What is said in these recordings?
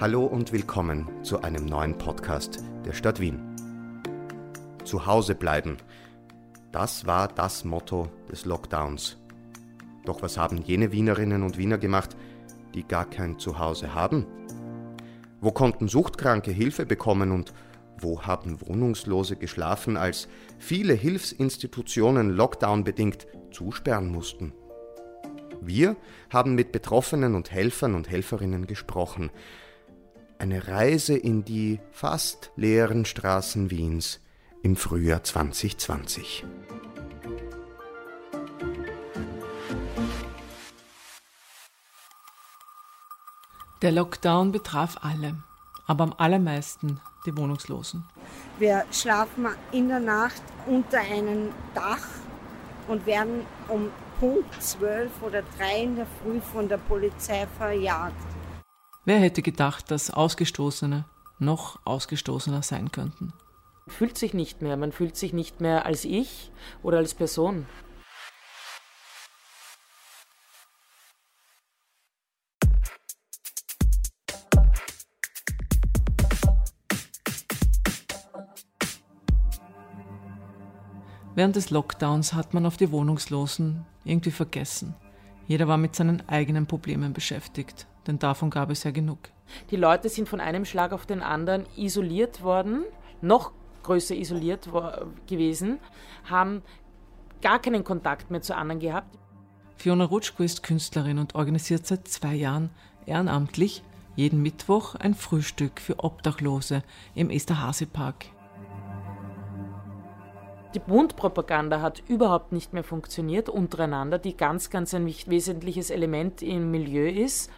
Hallo und willkommen zu einem neuen Podcast der Stadt Wien. Zu Hause bleiben. Das war das Motto des Lockdowns. Doch was haben jene Wienerinnen und Wiener gemacht, die gar kein Zuhause haben? Wo konnten Suchtkranke Hilfe bekommen und wo haben Wohnungslose geschlafen, als viele Hilfsinstitutionen lockdownbedingt zusperren mussten? Wir haben mit Betroffenen und Helfern und Helferinnen gesprochen. Eine Reise in die fast leeren Straßen Wiens im Frühjahr 2020. Der Lockdown betraf alle, aber am allermeisten die Wohnungslosen. Wir schlafen in der Nacht unter einem Dach und werden um Punkt 12 oder 3 in der Früh von der Polizei verjagt. Wer hätte gedacht, dass Ausgestoßene noch ausgestoßener sein könnten? Man fühlt sich nicht mehr, man fühlt sich nicht mehr als ich oder als Person. Während des Lockdowns hat man auf die Wohnungslosen irgendwie vergessen. Jeder war mit seinen eigenen Problemen beschäftigt, denn davon gab es ja genug. Die Leute sind von einem Schlag auf den anderen isoliert worden, noch größer isoliert gewesen, haben gar keinen Kontakt mehr zu anderen gehabt. Fiona Rutschko ist Künstlerin und organisiert seit zwei Jahren ehrenamtlich jeden Mittwoch ein Frühstück für Obdachlose im Esterhazy-Park die Mundpropaganda hat überhaupt nicht mehr funktioniert untereinander, die ganz, ganz ein wesentliches Element im Milieu ist.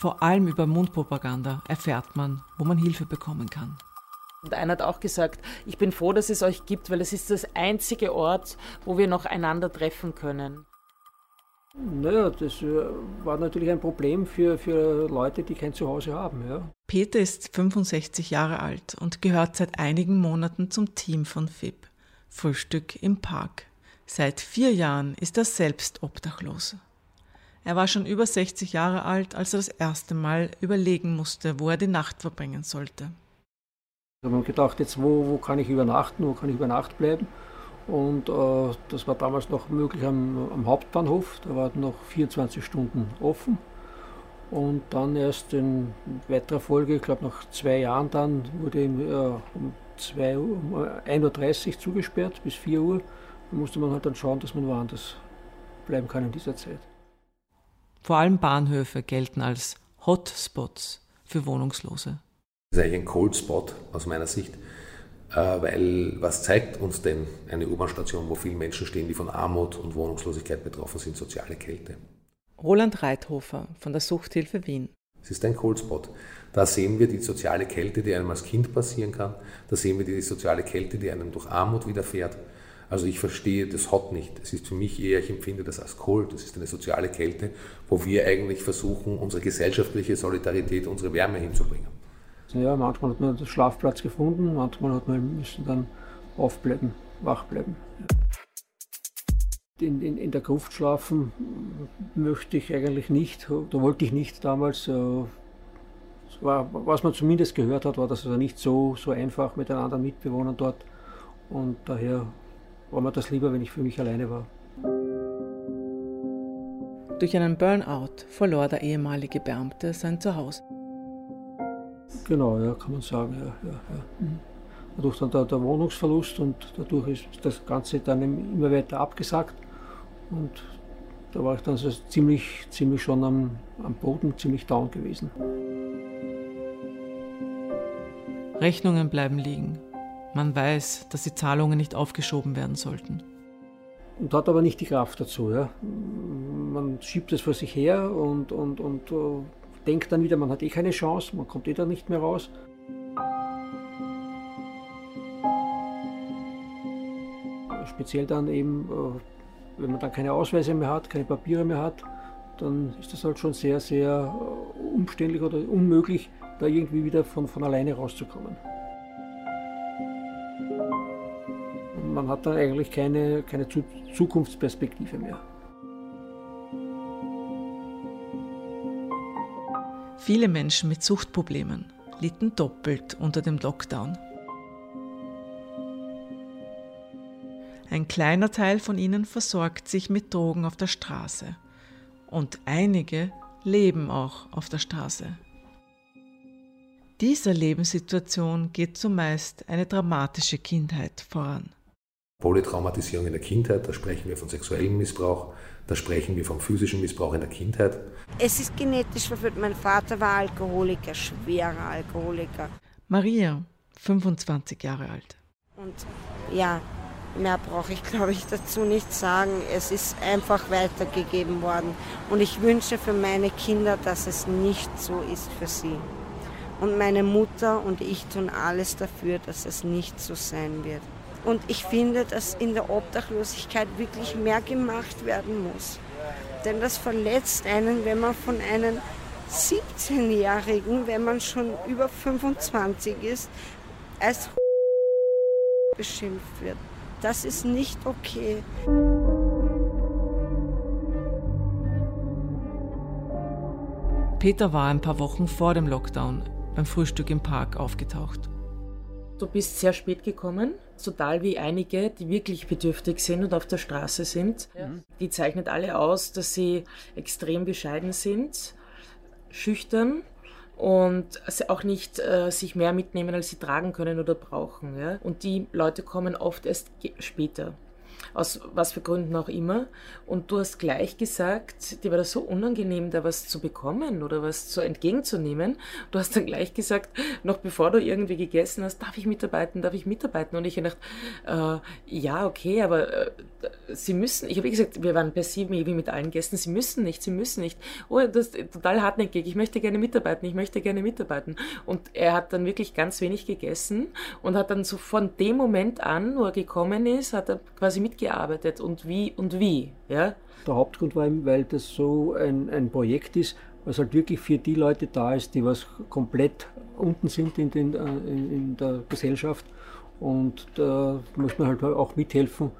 Vor allem über Mundpropaganda erfährt man, wo man Hilfe bekommen kann. Und einer hat auch gesagt, ich bin froh, dass es euch gibt, weil es ist das einzige Ort, wo wir noch einander treffen können. Naja, das äh, war natürlich ein Problem für, für Leute, die kein Zuhause haben. Ja. Peter ist 65 Jahre alt und gehört seit einigen Monaten zum Team von FIP, Frühstück im Park. Seit vier Jahren ist er selbst obdachlos. Er war schon über 60 Jahre alt, als er das erste Mal überlegen musste, wo er die Nacht verbringen sollte. Ich habe mir gedacht, jetzt wo, wo kann ich übernachten, wo kann ich über Nacht bleiben? Und äh, das war damals noch möglich am, am, Hauptbahnhof, da war noch 24 Stunden offen. Und dann erst in weiterer Folge, ich glaube nach zwei Jahren dann, wurde ihm, äh, um, um 1.30 Uhr zugesperrt bis 4 Uhr. Da musste man halt dann schauen, dass man woanders bleiben kann in dieser Zeit. Vor allem Bahnhöfe gelten als Hotspots für Wohnungslose. Das ist eigentlich ein Cold Spot aus meiner Sicht äh, weil was zeigt uns denn eine U-Bahn-Station, wo viele Menschen stehen, die von Armut und Wohnungslosigkeit betroffen sind, soziale Kälte? Roland Reithofer von der Suchthilfe Wien. Es ist ein Coldspot. Da sehen wir die soziale Kälte, die einem als Kind passieren kann. Da sehen wir die soziale Kälte, die einem durch Armut widerfährt. Also ich verstehe das Hot nicht. Es ist für mich eher, ich empfinde das als Cold. Das ist eine soziale Kälte, wo wir eigentlich versuchen, unsere gesellschaftliche Solidarität, unsere Wärme hinzubringen. Ja, manchmal hat man den Schlafplatz gefunden, manchmal hat man müssen dann aufbleiben, wach bleiben. In, in, in der Gruft schlafen möchte ich eigentlich nicht, da wollte ich nicht damals. Äh, war, was man zumindest gehört hat, war das also nicht so, so einfach mit den anderen Mitbewohnern dort. Und daher war mir das lieber, wenn ich für mich alleine war. Durch einen Burnout verlor der ehemalige Beamte sein Zuhause. Genau, ja, kann man sagen. Ja, ja, ja. Mhm. Dadurch dann der, der, Wohnungsverlust und dadurch ist das Ganze dann immer weiter abgesagt. Und da war ich dann so ziemlich, ziemlich schon am, am Boden, ziemlich down gewesen. Rechnungen bleiben liegen. Man weiß, dass die Zahlungen nicht aufgeschoben werden sollten. Und hat aber nicht die Kraft dazu. Ja. Man schiebt es vor sich her und, und, und uh, denkt dann wieder, man hat eh keine Chance, man kommt eh da nicht mehr raus. Speziell dann eben, äh, wenn man dann keine Ausweise mehr hat, keine Papiere mehr hat, dann ist das halt schon sehr, sehr äh, umständlich oder unmöglich, da irgendwie wieder von, von alleine rauszukommen. Man hat dann eigentlich keine, keine Zukunftsperspektive mehr. Viele Menschen mit Suchtproblemen litten doppelt unter dem Lockdown. Ein kleiner Teil von ihnen versorgt sich mit Drogen auf der Straße und einige leben auch auf der Straße. Dieser Lebenssituation geht zumeist eine dramatische Kindheit voran. Polytraumatisierung in der Kindheit, da sprechen wir von sexuellem Missbrauch, da sprechen wir vom physischen Missbrauch in der Kindheit. Es ist genetisch verführt. Mein Vater war Alkoholiker, schwerer Alkoholiker. Maria, 25 Jahre alt. Und ja, mehr brauche ich, glaube ich, dazu nicht sagen. Es ist einfach weitergegeben worden. Und ich wünsche für meine Kinder, dass es nicht so ist für sie. Und meine Mutter und ich tun alles dafür, dass es nicht so sein wird. Und ich finde, dass in der Obdachlosigkeit wirklich mehr gemacht werden muss. Denn das verletzt einen, wenn man von einem 17-Jährigen, wenn man schon über 25 ist, als beschimpft wird. Das ist nicht okay. Peter war ein paar Wochen vor dem Lockdown beim Frühstück im Park aufgetaucht. Du bist sehr spät gekommen, total wie einige, die wirklich bedürftig sind und auf der Straße sind. Ja. Die zeichnet alle aus, dass sie extrem bescheiden sind, schüchtern und auch nicht äh, sich mehr mitnehmen, als sie tragen können oder brauchen. Ja? Und die Leute kommen oft erst später aus was für Gründen auch immer. Und du hast gleich gesagt, dir war das so unangenehm, da was zu bekommen oder was zu entgegenzunehmen. Du hast dann gleich gesagt, noch bevor du irgendwie gegessen hast, darf ich mitarbeiten, darf ich mitarbeiten? Und ich habe gedacht, äh, ja, okay, aber äh, sie müssen, ich habe gesagt, wir waren per se wie mit allen Gästen, sie müssen nicht, sie müssen nicht. Oh, das ist total hartnäckig, ich möchte gerne mitarbeiten, ich möchte gerne mitarbeiten. Und er hat dann wirklich ganz wenig gegessen und hat dann so von dem Moment an, wo er gekommen ist, hat er quasi mitgearbeitet und wie und wie. Ja? Der Hauptgrund war weil das so ein, ein Projekt ist, was halt wirklich für die Leute da ist, die was komplett unten sind in, den, äh, in, in der Gesellschaft. Und da muss man halt auch mithelfen,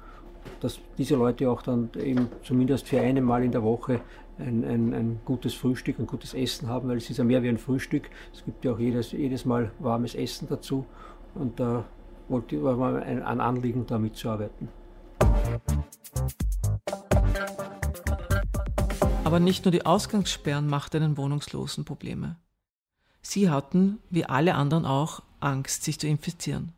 dass diese Leute auch dann eben zumindest für einmal in der Woche ein, ein, ein, gutes Frühstück, ein gutes Essen haben, weil es ist ja mehr wie ein Frühstück. Es gibt ja auch jedes, jedes Mal warmes Essen dazu. Und da wollte, war mal ein Anliegen, da mitzuarbeiten. Aber nicht nur die Ausgangssperren machten den Wohnungslosen Probleme. Sie hatten, wie alle anderen auch, Angst, sich zu infizieren.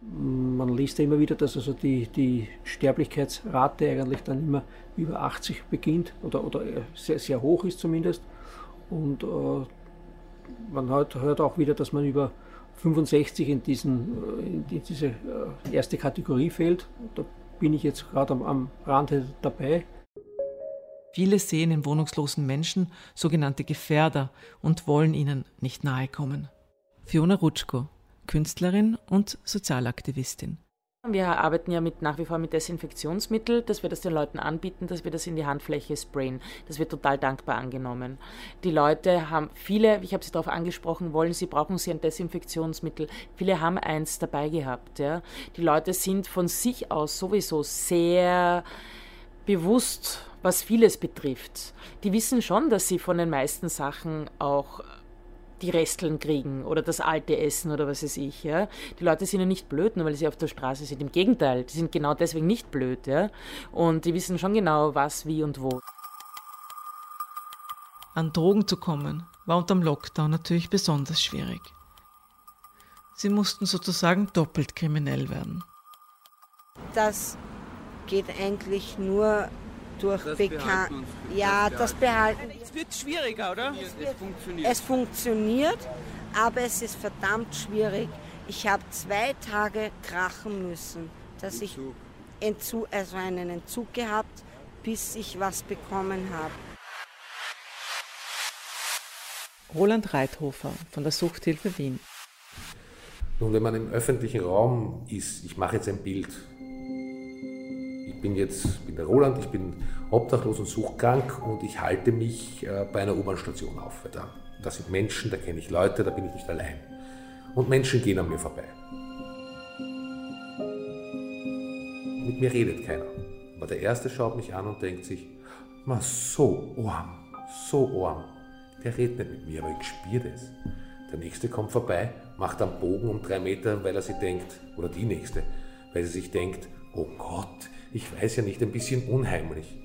Man liest ja immer wieder, dass also die, die Sterblichkeitsrate eigentlich dann immer über 80 beginnt oder, oder sehr, sehr hoch ist zumindest. Und äh, man hört, hört, auch wieder, dass man über 65 in, diesen, in diese äh, erste Kategorie fällt. Da bin ich jetzt gerade am, am Rande dabei. Viele sehen in wohnungslosen Menschen sogenannte Gefährder und wollen ihnen nicht nahe kommen. Fiona Rutschko, Künstlerin und Sozialaktivistin. Wir arbeiten ja mit, nach wie vor mit Desinfektionsmittel, dass wir das den Leuten anbieten, dass wir das in die Handfläche sprayen. Das wird total dankbar angenommen. Die Leute haben viele, ich habe sie darauf angesprochen, wollen sie, brauchen sie ein Desinfektionsmittel. Viele haben eins dabei gehabt. Ja. Die Leute sind von sich aus sowieso sehr bewusst, was vieles betrifft. Die wissen schon, dass sie von den meisten Sachen auch die Resteln kriegen oder das alte Essen oder was weiß ich. Ja? Die Leute sind ja nicht blöd, nur weil sie auf der Straße sind. Im Gegenteil, die sind genau deswegen nicht blöd. Ja? Und die wissen schon genau, was, wie und wo. An Drogen zu kommen, war unter dem Lockdown natürlich besonders schwierig. Sie mussten sozusagen doppelt kriminell werden. Das geht eigentlich nur durch Bekannt. Ja, das behalten. Es wird schwieriger, oder? Es, wird, es, funktioniert. es funktioniert, aber es ist verdammt schwierig. Ich habe zwei Tage krachen müssen, dass ich Entzug, also einen Entzug gehabt, bis ich was bekommen habe. Roland Reithofer von der Suchthilfe Wien. Nun, wenn man im öffentlichen Raum ist, ich mache jetzt ein Bild, bin jetzt bin der Roland, ich bin obdachlos und suchkrank und ich halte mich äh, bei einer U-Bahn-Station auf. Da, da sind Menschen, da kenne ich Leute, da bin ich nicht allein. Und Menschen gehen an mir vorbei. Mit mir redet keiner. Aber der Erste schaut mich an und denkt sich, ma so arm, so arm. der redet nicht mit mir, aber ich spüre das. Der nächste kommt vorbei, macht einen Bogen um drei Meter, weil er sich denkt, oder die nächste, weil sie sich denkt, oh Gott, ich weiß ja nicht, ein bisschen unheimlich.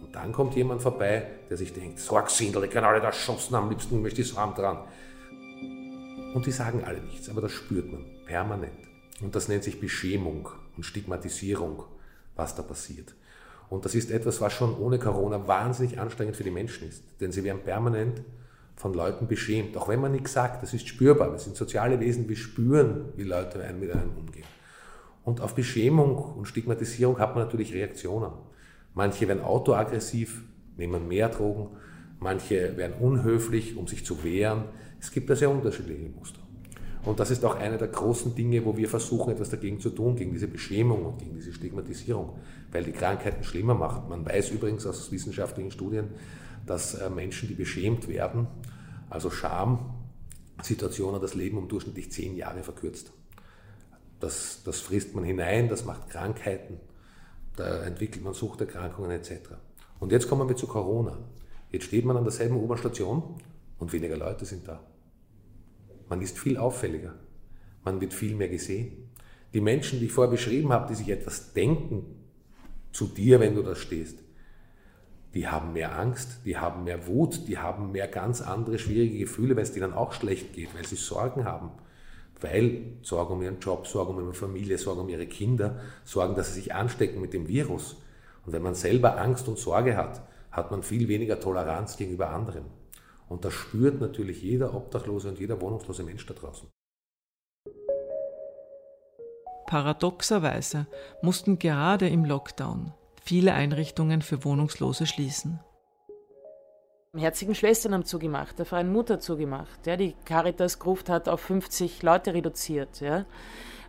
Und dann kommt jemand vorbei, der sich denkt, Sorgsindel, ich kann alle da schossen, am liebsten möchte ich Arm dran. Und die sagen alle nichts, aber das spürt man permanent. Und das nennt sich Beschämung und Stigmatisierung, was da passiert. Und das ist etwas, was schon ohne Corona wahnsinnig anstrengend für die Menschen ist. Denn sie werden permanent von Leuten beschämt, auch wenn man nichts sagt. Das ist spürbar. Wir sind soziale Wesen, wir spüren, wie Leute mit einem umgehen. Und auf Beschämung und Stigmatisierung hat man natürlich Reaktionen. Manche werden autoaggressiv, nehmen mehr Drogen, manche werden unhöflich, um sich zu wehren. Es gibt da sehr unterschiedliche Muster. Und das ist auch einer der großen Dinge, wo wir versuchen, etwas dagegen zu tun, gegen diese Beschämung und gegen diese Stigmatisierung, weil die Krankheiten schlimmer macht. Man weiß übrigens aus wissenschaftlichen Studien, dass äh, Menschen, die beschämt werden, also Schamsituationen, das Leben um durchschnittlich zehn Jahre verkürzt. Das, das frisst man hinein, das macht Krankheiten, da entwickelt man Suchterkrankungen etc. Und jetzt kommen wir zu Corona. Jetzt steht man an derselben U-Bahn-Station und weniger Leute sind da. Man ist viel auffälliger. Man wird viel mehr gesehen. Die Menschen, die ich vorher beschrieben habe, die sich etwas denken zu dir, wenn du da stehst, die haben mehr Angst, die haben mehr Wut, die haben mehr ganz andere schwierige Gefühle, weil es denen auch schlecht geht, weil sie Sorgen haben. Weil Sorgen um ihren Job, Sorgen um ihre Familie, Sorgen um ihre Kinder, Sorgen, dass sie sich anstecken mit dem Virus. Und wenn man selber Angst und Sorge hat, hat man viel weniger Toleranz gegenüber anderen. Und das spürt natürlich jeder Obdachlose und jeder wohnungslose Mensch da draußen. Paradoxerweise mussten gerade im Lockdown viele Einrichtungen für Wohnungslose schließen. Herzigen Schwestern haben zugemacht, der Freien Mutter zugemacht. Ja, die Caritas Gruft hat auf 50 Leute reduziert. Ja.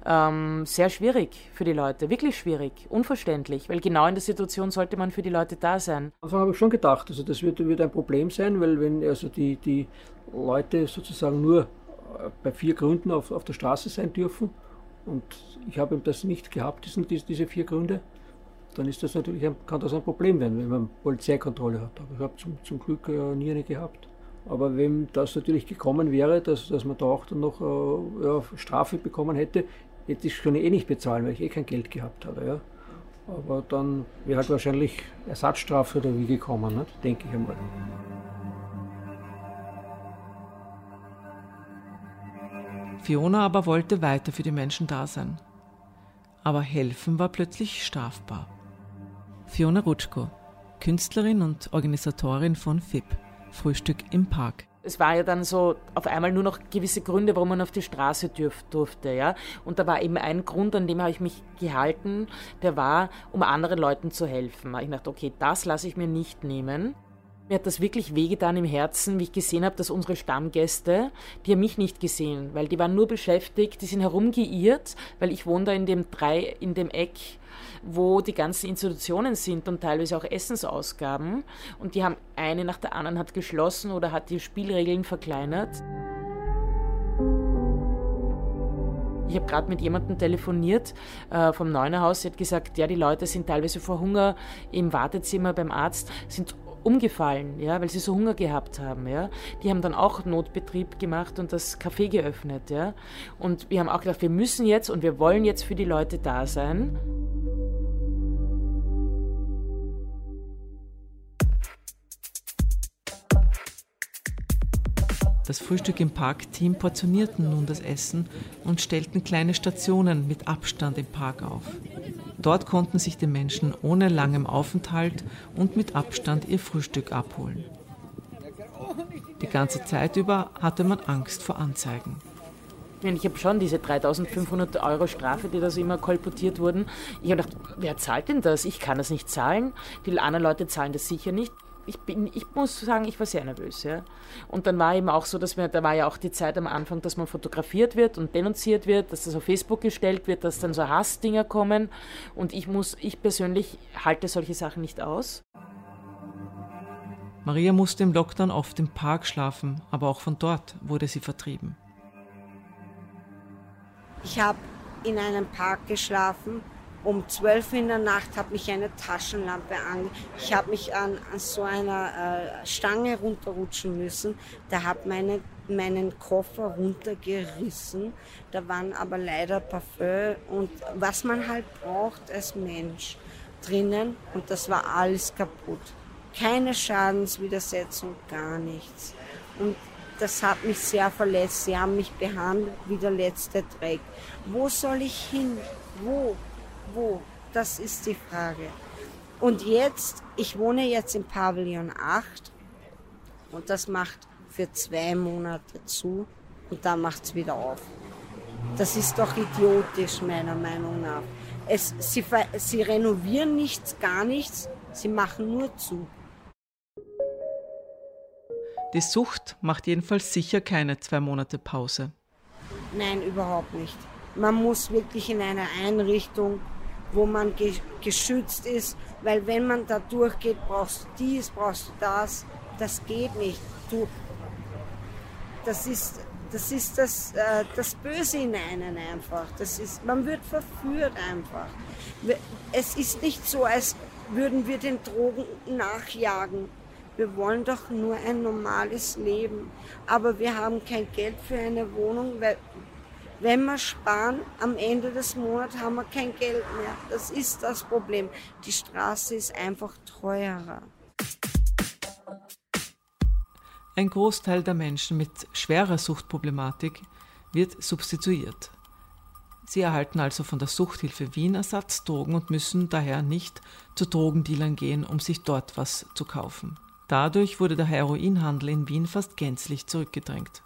Ähm, sehr schwierig für die Leute, wirklich schwierig, unverständlich, weil genau in der Situation sollte man für die Leute da sein. Am Anfang habe ich schon gedacht, also das wird, wird ein Problem sein, weil wenn also die, die Leute sozusagen nur äh, bei vier Gründen auf, auf der Straße sein dürfen und ich habe das nicht gehabt, diesen, diese vier Gründe, dann ist das natürlich ein, kann das ein Problem werden, wenn man Polizeikontrolle hat. Aber ich habe zum, zum Glück äh, nie eine gehabt. Aber wenn das natürlich gekommen wäre, dass, dass man da auch dann noch äh, ja, Strafe bekommen hätte, hätte ich schon eh nicht bezahlen, weil ich eh kein Geld gehabt habe. Ja. Aber dann wäre halt wahrscheinlich Ersatzstrafe oder wie gekommen, ne? denke ich einmal. Fiona aber wollte weiter für die Menschen da sein. Aber helfen war plötzlich strafbar. Fiona Rutschko, Künstlerin und Organisatorin von FIP, Frühstück im Park es war ja dann so auf einmal nur noch gewisse Gründe, warum man auf die Straße dürf, durfte, ja. Und da war eben ein Grund, an dem habe ich mich gehalten, der war, um anderen Leuten zu helfen. Ich dachte, okay, das lasse ich mir nicht nehmen. Mir hat das wirklich wehgetan im Herzen, wie ich gesehen habe, dass unsere Stammgäste, die haben mich nicht gesehen, weil die waren nur beschäftigt, die sind herumgeirrt, weil ich wohne da in dem drei, in dem Eck wo die ganzen Institutionen sind und teilweise auch Essensausgaben. Und die haben eine nach der anderen hat geschlossen oder hat die Spielregeln verkleinert. Ich habe gerade mit jemandem telefoniert äh, vom Neunerhaus. Sie hat gesagt, ja, die Leute sind teilweise vor Hunger im Wartezimmer beim Arzt, sind umgefallen, ja, weil sie so Hunger gehabt haben, ja. Die haben dann auch Notbetrieb gemacht und das Café geöffnet, ja. Und wir haben auch gedacht, wir müssen jetzt und wir wollen jetzt für die Leute da sein. Das Frühstück im Park-Team portionierten nun das Essen und stellten kleine Stationen mit Abstand im Park auf. Dort konnten sich die Menschen ohne langem Aufenthalt und mit Abstand ihr Frühstück abholen. Die ganze Zeit über hatte man Angst vor Anzeigen. Ich habe schon diese 3500 Euro Strafe, die da so immer kolportiert wurden. Ich habe gedacht, wer zahlt denn das? Ich kann das nicht zahlen. Die anderen Leute zahlen das sicher nicht ich, bin, ich muss sagen, ich war sehr nervös. Ja. Und dann war eben auch so, dass wir, da war ja auch die Zeit am Anfang, dass man fotografiert wird und denunziert wird, dass das auf Facebook gestellt wird, dass dann so Hassdinger kommen. Und ich muss, ich persönlich halte solche Sachen nicht aus. Maria musste im Lockdown oft im Park schlafen, aber auch von dort wurde sie vertrieben. Ich habe in einem Park geschlafen, um 12 Uhr in der Nacht hat mich eine Taschenlampe an. Ich habe mich an, an, so einer äh, Stange runterrutschen müssen. Der hat meine, meinen Koffer runtergerissen. Da waren aber leider Parfüm und was man halt braucht als Mensch drinnen. Und das war alles kaputt. Keine Schadenswidersetzung, gar nichts. Und das hat mich sehr verletzt. Sie haben mich behandelt wie der letzte Dreck. Wo soll ich hin? Wo? Wo? Das ist die Frage. Und jetzt, ich wohne jetzt im Pavillon 8 und das macht für zwei Monate zu und dann macht es wieder auf. Das ist doch idiotisch, meiner Meinung nach. Es, sie, sie renovieren nichts, gar nichts, sie machen nur zu. Die Sucht macht jedenfalls sicher keine zwei Monate Pause. Nein, überhaupt nicht. Man muss wirklich in eine Einrichtung, wo man ge geschützt ist, weil wenn man da durchgeht, brauchst du dies, brauchst du das. Das geht nicht. Du, das ist das, ist das, äh, das Böse in einen einfach. Das ist, man wird verführt einfach. Es ist nicht so, als würden wir den Drogen nachjagen. Wir wollen doch nur ein normales Leben. Aber wir haben kein Geld für eine Wohnung, weil wenn wir sparen, am Ende des Monats haben wir kein Geld mehr. Das ist das Problem. Die Straße ist einfach teurer. Ein Großteil der Menschen mit schwerer Suchtproblematik wird substituiert. Sie erhalten also von der Suchthilfe Wien Ersatzdrogen und müssen daher nicht zu Drogendealern gehen, um sich dort was zu kaufen. Dadurch wurde der Heroinhandel in Wien fast gänzlich zurückgedrängt.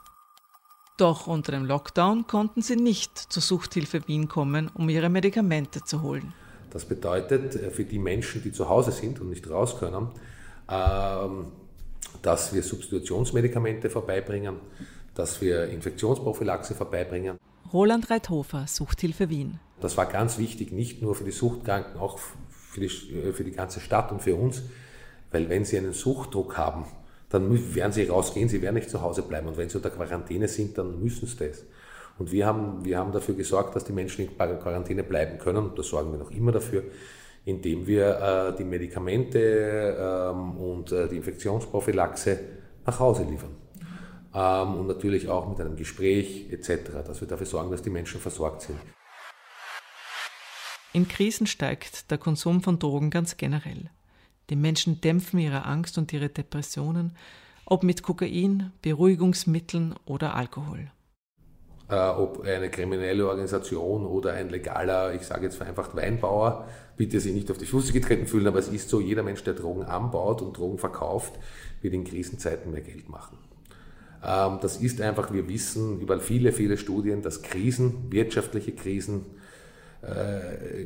Doch unter dem Lockdown konnten sie nicht zur Suchthilfe Wien kommen, um ihre Medikamente zu holen. Das bedeutet äh, für die Menschen, die zu Hause sind und nicht raus können, ähm, dass wir Substitutionsmedikamente vorbeibringen, dass wir Infektionsprophylaxe vorbeibringen. Roland Reithofer, Suchthilfe Wien. Das war ganz wichtig, nicht nur für die Suchtkranken, auch für die, äh, für die ganze Stadt und für uns, weil wenn Sie einen Suchtdruck haben, dann werden Sie rausgehen, Sie werden nicht zu Hause bleiben. Und wenn Sie unter Quarantäne sind, dann müssen Sie das. Und wir haben, wir haben dafür gesorgt, dass die Menschen in Quarantäne bleiben können. Und da sorgen wir noch immer dafür, indem wir äh, die Medikamente ähm, und äh, die Infektionsprophylaxe nach Hause liefern. Ähm, und natürlich auch mit einem Gespräch etc., dass wir dafür sorgen, dass die Menschen versorgt sind. In Krisen steigt der Konsum von Drogen ganz generell. Die Menschen dämpfen ihre Angst und ihre Depressionen, ob mit Kokain, Beruhigungsmitteln oder Alkohol. Äh, ob eine kriminelle Organisation oder ein legaler, ich sage jetzt vereinfacht Weinbauer, bitte sich nicht auf die Füße getreten fühlen, aber es ist so, jeder Mensch, der Drogen anbaut und Drogen verkauft, wird in Krisenzeiten mehr Geld machen. Ähm, das ist einfach, wir wissen über viele, viele Studien, dass Krisen, wirtschaftliche Krisen,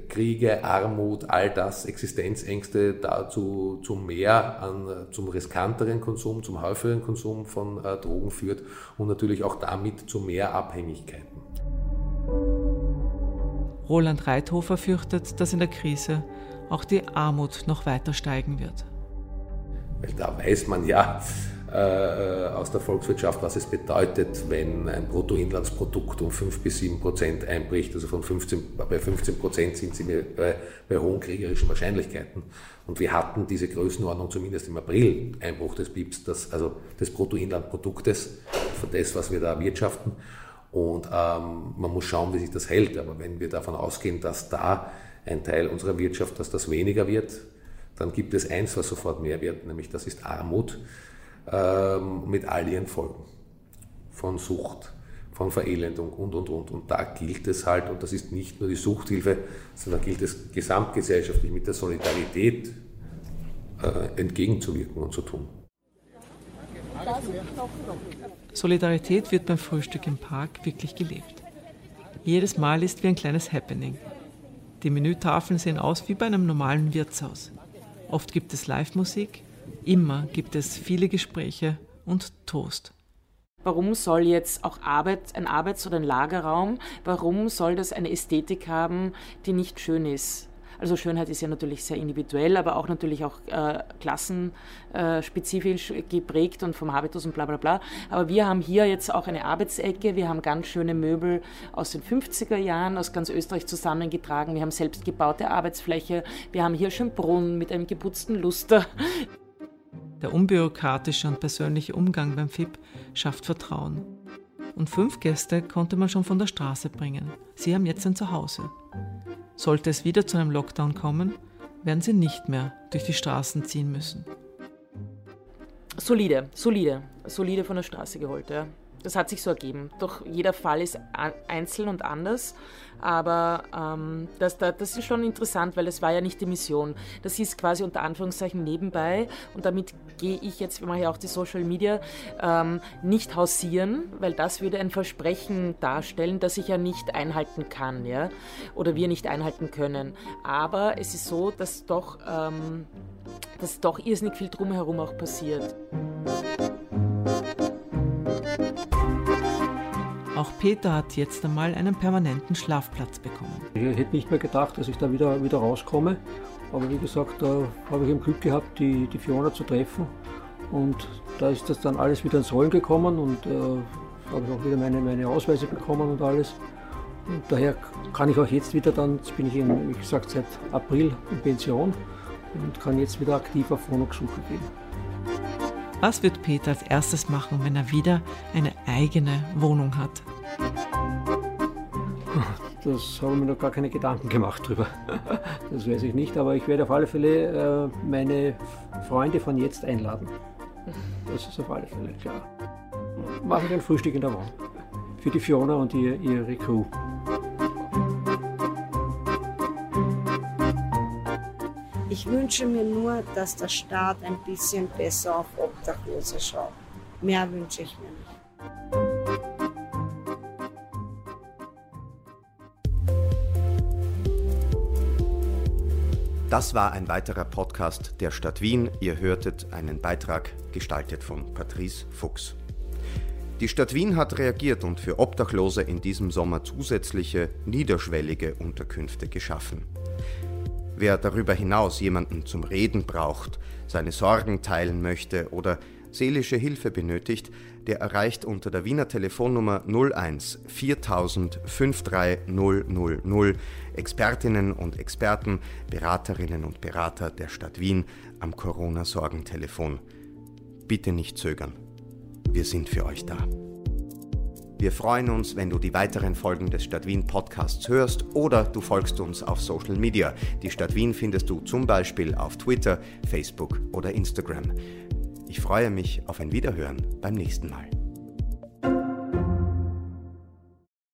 Kriege, Armut, all das, Existenzängste dazu zu mehr an, zum riskanteren Konsum, zum häufigeren Konsum von äh, Drogen führt und natürlich auch damit zu mehr Abhängigkeiten. Roland Reithofer fürchtet, dass in der Krise auch die Armut noch weiter steigen wird. Weil da weiß man ja, äh, aus der Volkswirtschaft, was es bedeutet, wenn ein Bruttoinlandsprodukt um 5 bis 7 Prozent einbricht. Also von 15, bei 15 Prozent sind sie bei, bei hohen kriegerischen Wahrscheinlichkeiten. Und wir hatten diese Größenordnung zumindest im April, Einbruch des BIPs, das, also des Bruttoinlandproduktes, von das, was wir da erwirtschaften. Und ähm, man muss schauen, wie sich das hält. Aber wenn wir davon ausgehen, dass da ein Teil unserer Wirtschaft, dass das weniger wird, dann gibt es eins, was sofort mehr wird, nämlich das ist Armut ähm, mit all ihren Folgen. Von Sucht, von Verelendung und, und, und. Und da gilt es halt, und das ist nicht nur die Suchthilfe, sondern gilt es gesamtgesellschaftlich mit der Solidarität äh, entgegenzuwirken und zu tun. Solidarität wird beim Frühstück im Park wirklich gelebt. Jedes Mal ist wie ein kleines Happening. Die Menütafeln sehen aus wie bei einem normalen Wirtshaus. Oft gibt es Live-Musik, Immer gibt es viele Gespräche und Toast. Warum soll jetzt auch Arbeit, ein Arbeits- oder ein Lagerraum, warum soll das eine Ästhetik haben, die nicht schön ist? Also Schönheit ist ja natürlich sehr individuell, aber auch natürlich auch äh, klassenspezifisch geprägt und vom Habitus und bla bla bla. Aber wir haben hier jetzt auch eine Arbeitsecke, wir haben ganz schöne Möbel aus den 50er Jahren aus ganz Österreich zusammengetragen, wir haben selbstgebaute Arbeitsfläche, wir haben hier schon Brunnen mit einem geputzten Luster. Der unbürokratische und persönliche Umgang beim FIP schafft Vertrauen. Und fünf Gäste konnte man schon von der Straße bringen. Sie haben jetzt ein Zuhause. Sollte es wieder zu einem Lockdown kommen, werden sie nicht mehr durch die Straßen ziehen müssen. Solide, solide, solide von der Straße geholt, ja. Das hat sich so ergeben. Doch jeder Fall ist einzeln und anders. Aber ähm, das, das ist schon interessant, weil das war ja nicht die Mission. Das ist quasi unter Anführungszeichen nebenbei. Und damit gehe ich jetzt, wir machen ja auch die Social Media, ähm, nicht hausieren, weil das würde ein Versprechen darstellen, das ich ja nicht einhalten kann. Ja? Oder wir nicht einhalten können. Aber es ist so, dass doch, ähm, dass doch irrsinnig viel drumherum auch passiert. Peter hat jetzt einmal einen permanenten Schlafplatz bekommen. Ich hätte nicht mehr gedacht, dass ich da wieder, wieder rauskomme. Aber wie gesagt, da habe ich im Glück gehabt, die, die Fiona zu treffen. Und da ist das dann alles wieder ins Rollen gekommen und äh, habe ich auch wieder meine, meine Ausweise bekommen und alles. Und daher kann ich auch jetzt wieder dann, jetzt bin ich in, wie gesagt seit April in Pension und kann jetzt wieder aktiv auf Wohnungssuche gehen. Was wird Peter als erstes machen, wenn er wieder eine eigene Wohnung hat? Das habe ich mir noch gar keine Gedanken gemacht drüber. Das weiß ich nicht, aber ich werde auf alle Fälle äh, meine Freunde von jetzt einladen. Das ist auf alle Fälle klar. Machen wir ein Frühstück in der Wohnung. Für die Fiona und ihr, ihre Crew. Ich wünsche mir nur, dass der Staat ein bisschen besser auf Obdachlose schaut. Mehr wünsche ich mir nicht. Das war ein weiterer Podcast der Stadt Wien. Ihr hörtet einen Beitrag gestaltet von Patrice Fuchs. Die Stadt Wien hat reagiert und für Obdachlose in diesem Sommer zusätzliche niederschwellige Unterkünfte geschaffen. Wer darüber hinaus jemanden zum Reden braucht, seine Sorgen teilen möchte oder seelische Hilfe benötigt, der erreicht unter der Wiener Telefonnummer 01 4000 53000 Expertinnen und Experten, Beraterinnen und Berater der Stadt Wien am Corona-Sorgentelefon. Bitte nicht zögern. Wir sind für euch da. Wir freuen uns, wenn du die weiteren Folgen des Stadt Wien Podcasts hörst oder du folgst uns auf Social Media. Die Stadt Wien findest du zum Beispiel auf Twitter, Facebook oder Instagram. Ich freue mich auf ein Wiederhören beim nächsten Mal.